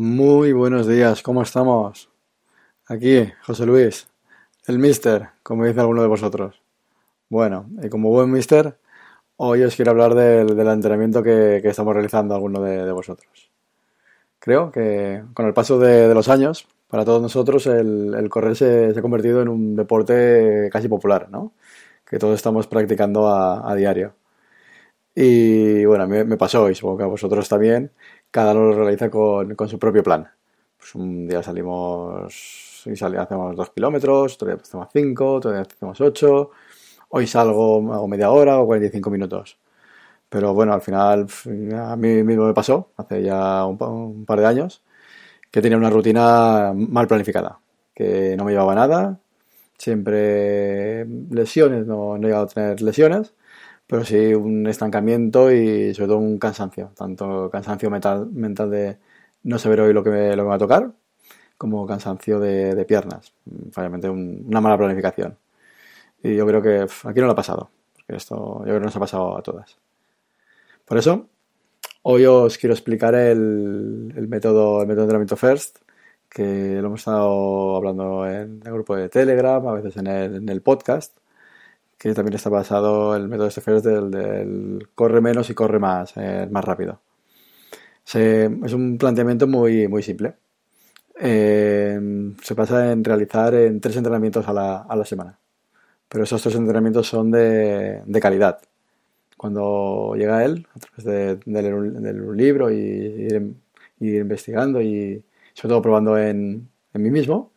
Muy buenos días, ¿cómo estamos? Aquí, José Luis, el Mister, como dice alguno de vosotros. Bueno, y como buen Mister, hoy os quiero hablar del, entrenamiento que, estamos realizando alguno de, vosotros. Creo que con el paso de, los años, para todos nosotros el, correr se, ha convertido en un deporte casi popular, ¿no? Que todos estamos practicando a diario. Y bueno, a mí me pasó, y supongo que a vosotros también, cada uno lo realiza con, con su propio plan. Pues un día salimos y sale, hacemos dos kilómetros, otro día hacemos cinco, otro día hacemos ocho, hoy salgo, hago media hora o 45 minutos. Pero bueno, al final a mí mismo me pasó, hace ya un, un par de años, que tenía una rutina mal planificada, que no me llevaba nada, siempre lesiones, no, no he llegado a tener lesiones, pero sí un estancamiento y sobre todo un cansancio, tanto cansancio mental, de no saber hoy lo que me, lo que va a tocar, como cansancio de, piernas, finalmente un, una mala planificación. Y yo creo que aquí no lo ha pasado, porque esto yo creo que nos ha pasado a todas. Por eso, hoy os quiero explicar el, el método, el método de entrenamiento FIRST, que lo hemos estado hablando en el grupo de Telegram, a veces en el, en el podcast, que también está basado el método este FIRST del, del corre menos y corre más, eh, más rápido. Se, es un planteamiento muy, muy simple. Eh, se basa en realizar en tres entrenamientos a la, a la semana. Pero esos tres entrenamientos son de, de calidad. Cuando llega él, a través de, de, leer, un, de libro y ir, ir, investigando y sobre todo probando en, en mí mismo,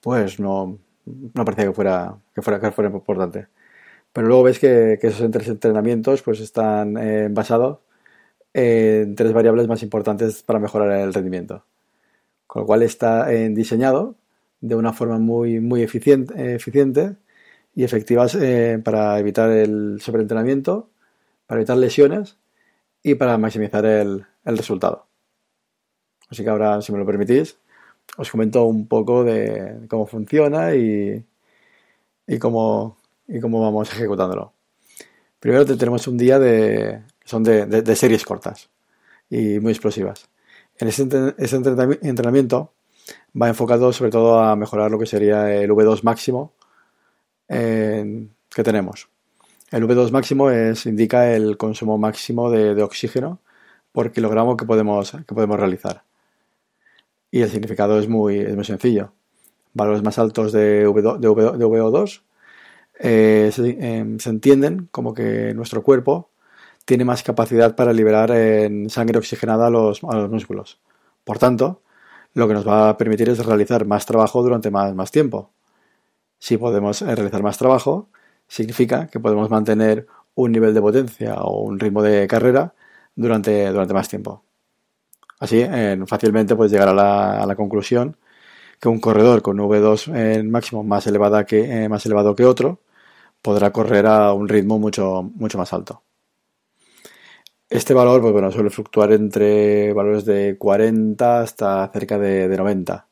pues no, no parecía que fuera, que fuera, que fuera importante. Pero luego ves que, esos tres entrenamientos pues están eh, basados en tres variables más importantes para mejorar el rendimiento. Con lo cual está eh, diseñado de una forma muy, muy eficiente, eficiente y efectivas eh, para evitar el sobreentrenamiento, para evitar lesiones y para maximizar el, el, resultado. Así que ahora, si me lo permitís, os comento un poco de cómo funciona y, y cómo, y cómo vamos ejecutándolo. Primero tenemos un día de, son de, series cortas y muy explosivas. En ese, entrenamiento va enfocado sobre todo a mejorar lo que sería el V2 máximo eh, que tenemos. El V2 máximo es, indica el consumo máximo de, de, oxígeno por kilogramo que podemos, que podemos realizar. Y el significado es muy, es muy sencillo. Valores más altos de, v, de, v, de VO2 eh, se, eh, se, entienden como que nuestro cuerpo tiene más capacidad para liberar en sangre oxigenada a los, a los, músculos. Por tanto, lo que nos va a permitir es realizar más trabajo durante más, más tiempo. Si podemos eh, realizar más trabajo, significa que podemos mantener un nivel de potencia o un ritmo de carrera durante, durante más tiempo. Así, eh, fácilmente puedes llegar a la, a la conclusión que un corredor con V2 en máximo más, elevada que, eh, más elevado que otro podrá correr a un ritmo mucho, mucho más alto. Este valor pues bueno, suele fluctuar entre valores de 40 hasta cerca de, de 90.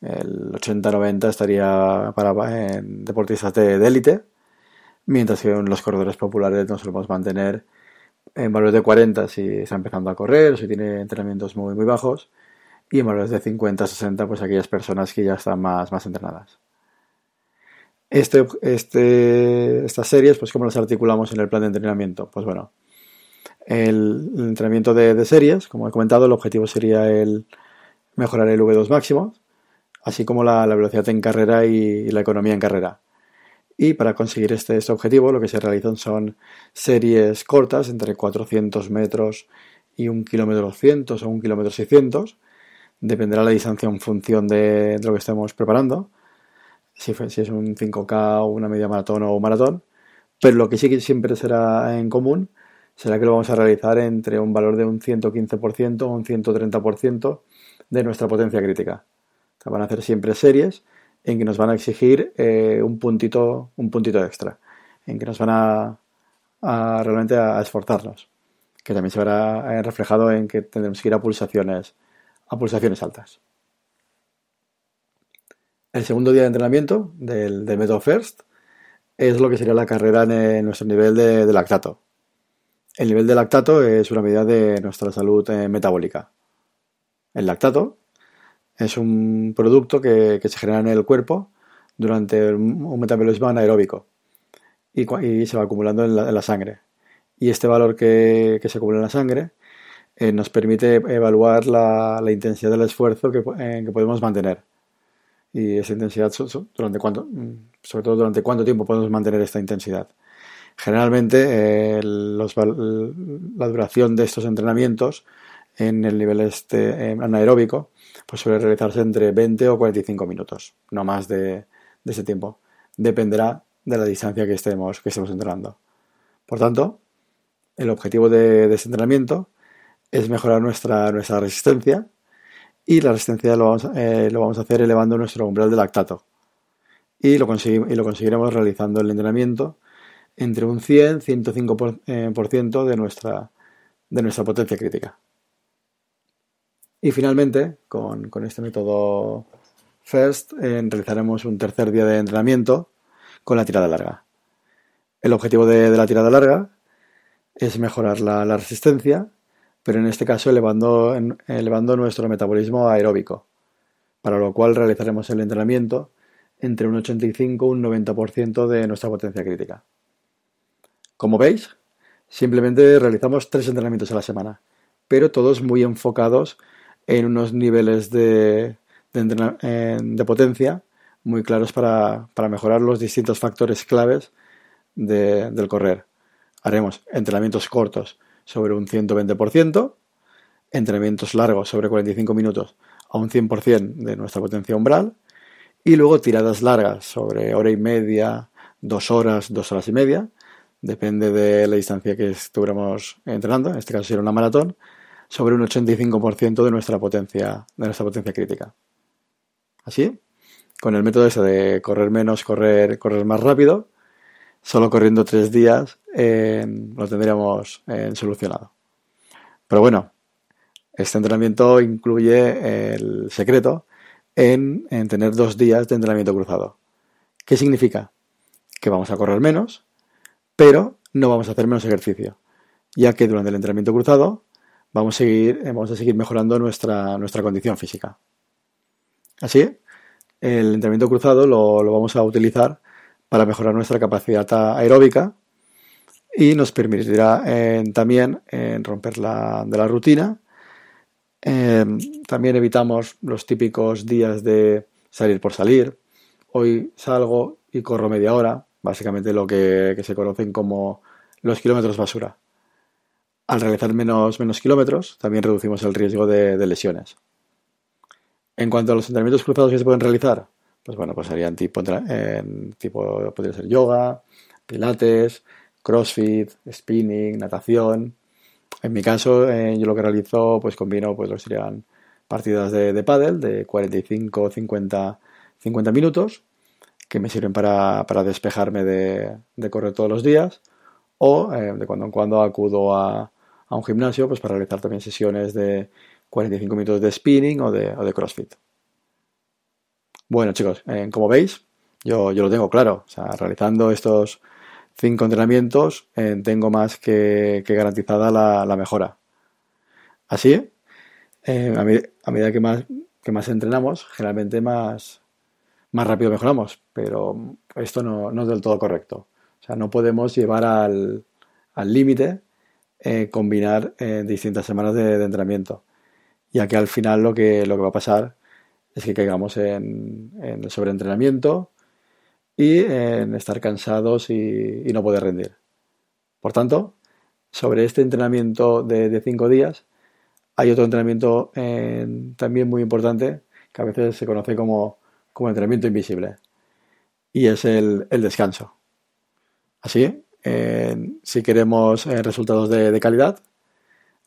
El 80-90 estaría para en deportistas de élite, mientras que en los corredores populares nos solemos mantener en valores de 40 si está empezando a correr o si tiene entrenamientos muy, muy bajos, y en valores de 50-60 pues aquellas personas que ya están más, más entrenadas. Este, este, estas series, pues ¿cómo las articulamos en el plan de entrenamiento? Pues bueno, el, entrenamiento de, series, como he comentado, el objetivo sería el mejorar el V2 máximo, así como la, velocidad en carrera y, la economía en carrera. Y para conseguir este, este, objetivo, lo que se realizan son series cortas, entre 400 metros y un kilómetro 200 o un kilómetro 600. Dependerá la distancia en función de, de lo que estemos preparando si, es un 5K o una media maratón o un maratón, pero lo que sí que siempre será en común será que lo vamos a realizar entre un valor de un 115% o un 130% de nuestra potencia crítica. O van a hacer siempre series en que nos van a exigir eh, un puntito un puntito extra, en que nos van a, a realmente a esforzarnos, que también se verá reflejado en que tendremos que ir a pulsaciones a pulsaciones altas. El segundo día de entrenamiento del, del método FIRST es lo que sería la carrera en nuestro nivel de, lactato. El nivel de lactato es una medida de nuestra salud eh, metabólica. El lactato es un producto que, se genera en el cuerpo durante un metabolismo anaeróbico y, se va acumulando en la, sangre. Y este valor que, se acumula en la sangre eh, nos permite evaluar la, intensidad del esfuerzo que, que podemos mantener y esa intensidad durante cuánto, mm, sobre todo durante cuánto tiempo podemos mantener esta intensidad. Generalmente eh, la duración de estos entrenamientos en el nivel este, anaeróbico pues suele realizarse entre 20 o 45 minutos, no más de, ese tiempo. Dependerá de la distancia que estemos, que estemos entrenando. Por tanto, el objetivo de, de ese entrenamiento es mejorar nuestra, nuestra resistencia y la resistencia lo vamos, eh, lo vamos a hacer elevando nuestro umbral de lactato. Y lo, y lo conseguiremos realizando el entrenamiento entre un 100-105% eh, de nuestra, de nuestra potencia crítica. Y finalmente, con, este método FIRST, eh, realizaremos un tercer día de entrenamiento con la tirada larga. El objetivo de, la tirada larga es mejorar la resistencia pero en este caso elevando, nuestro metabolismo aeróbico, para lo cual realizaremos el entrenamiento entre un 85 y un 90% de nuestra potencia crítica. Como veis, simplemente realizamos tres entrenamientos a la semana, pero todos muy enfocados en unos niveles de, de, potencia muy claros para, mejorar los distintos factores claves del correr. Haremos entrenamientos cortos sobre un 120%, entrenamientos largos sobre 45 minutos a un 100% de nuestra potencia umbral y luego tiradas largas sobre hora y media, dos horas, dos horas y media, depende de la distancia que estuviéramos entrenando, en este caso sería una maratón, sobre un 85% de nuestra potencia, de nuestra potencia crítica. Así, con el método ese de correr menos, correr, correr más rápido, solo corriendo tres días eh, lo tendríamos eh, solucionado. Pero bueno, este entrenamiento incluye el secreto en, tener dos días de entrenamiento cruzado. ¿Qué significa? Que vamos a correr menos, pero no vamos a hacer menos ejercicio, ya que durante el entrenamiento cruzado vamos a seguir, eh, vamos a seguir mejorando nuestra, nuestra condición física. Así, el entrenamiento cruzado lo, lo vamos a utilizar para mejorar nuestra capacidad aeróbica y nos permitirá eh, también eh, romper la, de la rutina. Eh, también evitamos los típicos días de salir por salir. Hoy salgo y corro media hora, básicamente lo que, se conocen como los kilómetros basura. Al realizar menos, menos kilómetros, también reducimos el riesgo de, lesiones. En cuanto a los entrenamientos cruzados que se pueden realizar, pues bueno, pues serían tipo, tipo podría ser yoga, pilates, crossfit, spinning, natación. En mi caso, eh, yo lo que realizo, pues combino, pues lo serían partidas de, de pádel de 45, 50, 50 minutos, que me sirven para, despejarme de, correr todos los días, o eh, de cuando en cuando acudo a, un gimnasio, pues para realizar también sesiones de 45 minutos de spinning o de, o de crossfit. Bueno, chicos, eh, como veis, yo, yo, lo tengo claro. Realizando estos cinco entrenamientos, eh, tengo más que, garantizada la, mejora. Así, eh, a, medida que más, que más entrenamos, generalmente más, más rápido mejoramos. Pero esto no, es del todo correcto. O sea, no podemos llevar al límite combinar distintas semanas de, entrenamiento. Ya que al final lo que, lo que va a pasar es que caigamos en, el sobreentrenamiento y en estar cansados y, no poder rendir. Por tanto, sobre este entrenamiento de, cinco días, hay otro entrenamiento eh, también muy importante que a veces se conoce como, entrenamiento invisible y es el, descanso. Así, si queremos eh, resultados de, de, calidad,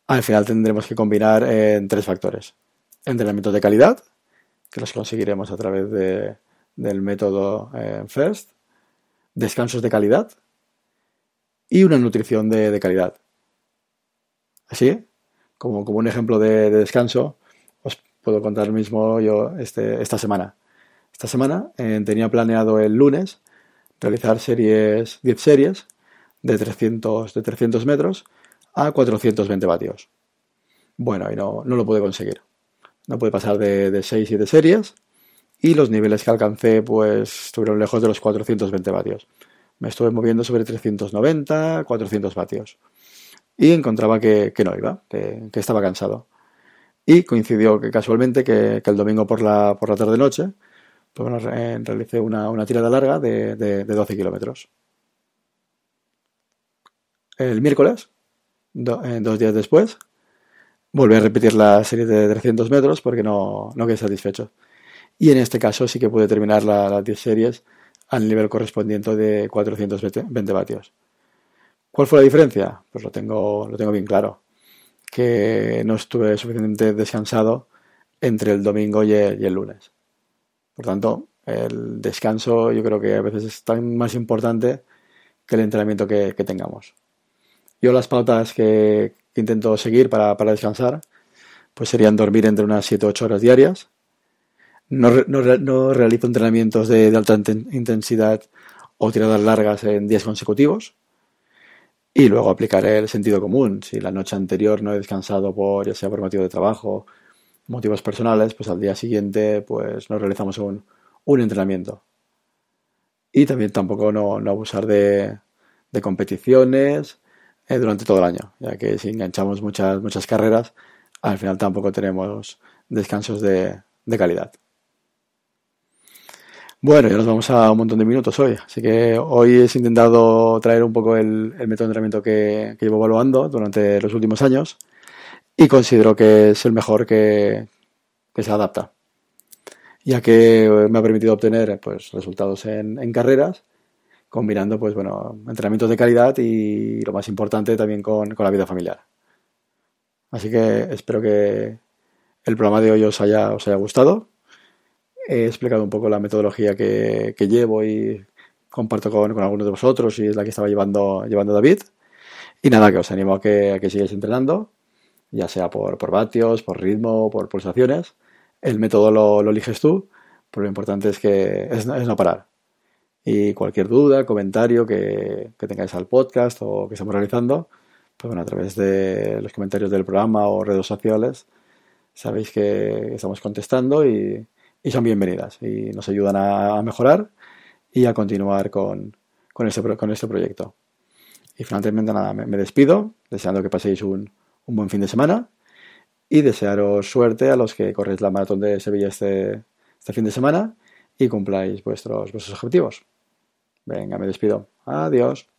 al final tendremos que combinar en tres factores. Entrenamiento de calidad, que los conseguiremos a través de, del método eh, FIRST, descansos de calidad y una nutrición de, calidad. Así, como, como un ejemplo de, descanso, os puedo contar mismo yo este, esta semana. Esta semana eh, tenía planeado el lunes realizar series, 10 series de 300, de 300 metros a 420 vatios. Bueno, y no, no lo pude conseguir no pude pasar de, de 6 y de series y los niveles que alcancé pues estuvieron lejos de los 420 vatios. Me estuve moviendo sobre 390, 400 vatios y encontraba que, no iba, que, estaba cansado. Y coincidió que casualmente que, el domingo por la, por la tarde-noche pues bueno, realicé una, una, tirada larga de, de, 12 kilómetros. El miércoles, eh, dos días después, volví a repetir la serie de 300 metros porque no, no quedé satisfecho. Y en este caso sí que pude terminar las 10 series al nivel correspondiente de 420 vatios. ¿Cuál fue la diferencia? Pues lo tengo, lo tengo bien claro. Que no estuve suficientemente descansado entre el domingo y el, lunes. Por tanto, el descanso yo creo que a veces es tan más importante que el entrenamiento que, tengamos. Yo las pautas que, intento seguir para, descansar pues serían dormir entre unas 7-8 horas diarias. No, no, realizo entrenamientos de, de alta intensidad o tiradas largas en días consecutivos y luego aplicaré el sentido común. Si la noche anterior no he descansado por, ya sea por motivo de trabajo, motivos personales, pues al día siguiente pues no realizamos un, entrenamiento. Y también tampoco no, abusar de, competiciones eh, durante todo el año, ya que si enganchamos muchas, muchas carreras, al final tampoco tenemos descansos de calidad. Bueno, ya nos vamos a un montón de minutos hoy, así que hoy he intentado traer un poco el, método de entrenamiento que, llevo evaluando durante los últimos años y considero que es el mejor que, se adapta, ya que me ha permitido obtener pues, resultados en, carreras, combinando pues, bueno, entrenamientos de calidad y lo más importante también con, con la vida familiar. Así que espero que el programa de hoy os haya, os haya gustado He explicado un poco la metodología que, llevo y comparto con, algunos de vosotros y es la que estaba llevando, llevando David. Y nada, que os animo a que, a que sigáis entrenando, ya sea por, por vatios, por ritmo, por pulsaciones. El método lo, eliges tú, pero lo importante es que es, no parar. Y cualquier duda, comentario que, que, tengáis al podcast o que estamos realizando, pues bueno, a través de los comentarios del programa o redes sociales, sabéis que estamos contestando y, y son bienvenidas y nos ayudan a, mejorar y a continuar con, con, este, con este proyecto. Y finalmente nada, me, despido, deseando que paséis un, un, buen fin de semana y desearos suerte a los que corréis la maratón de Sevilla este, este fin de semana y cumpláis vuestros, vuestros objetivos. Venga, me despido. Adiós.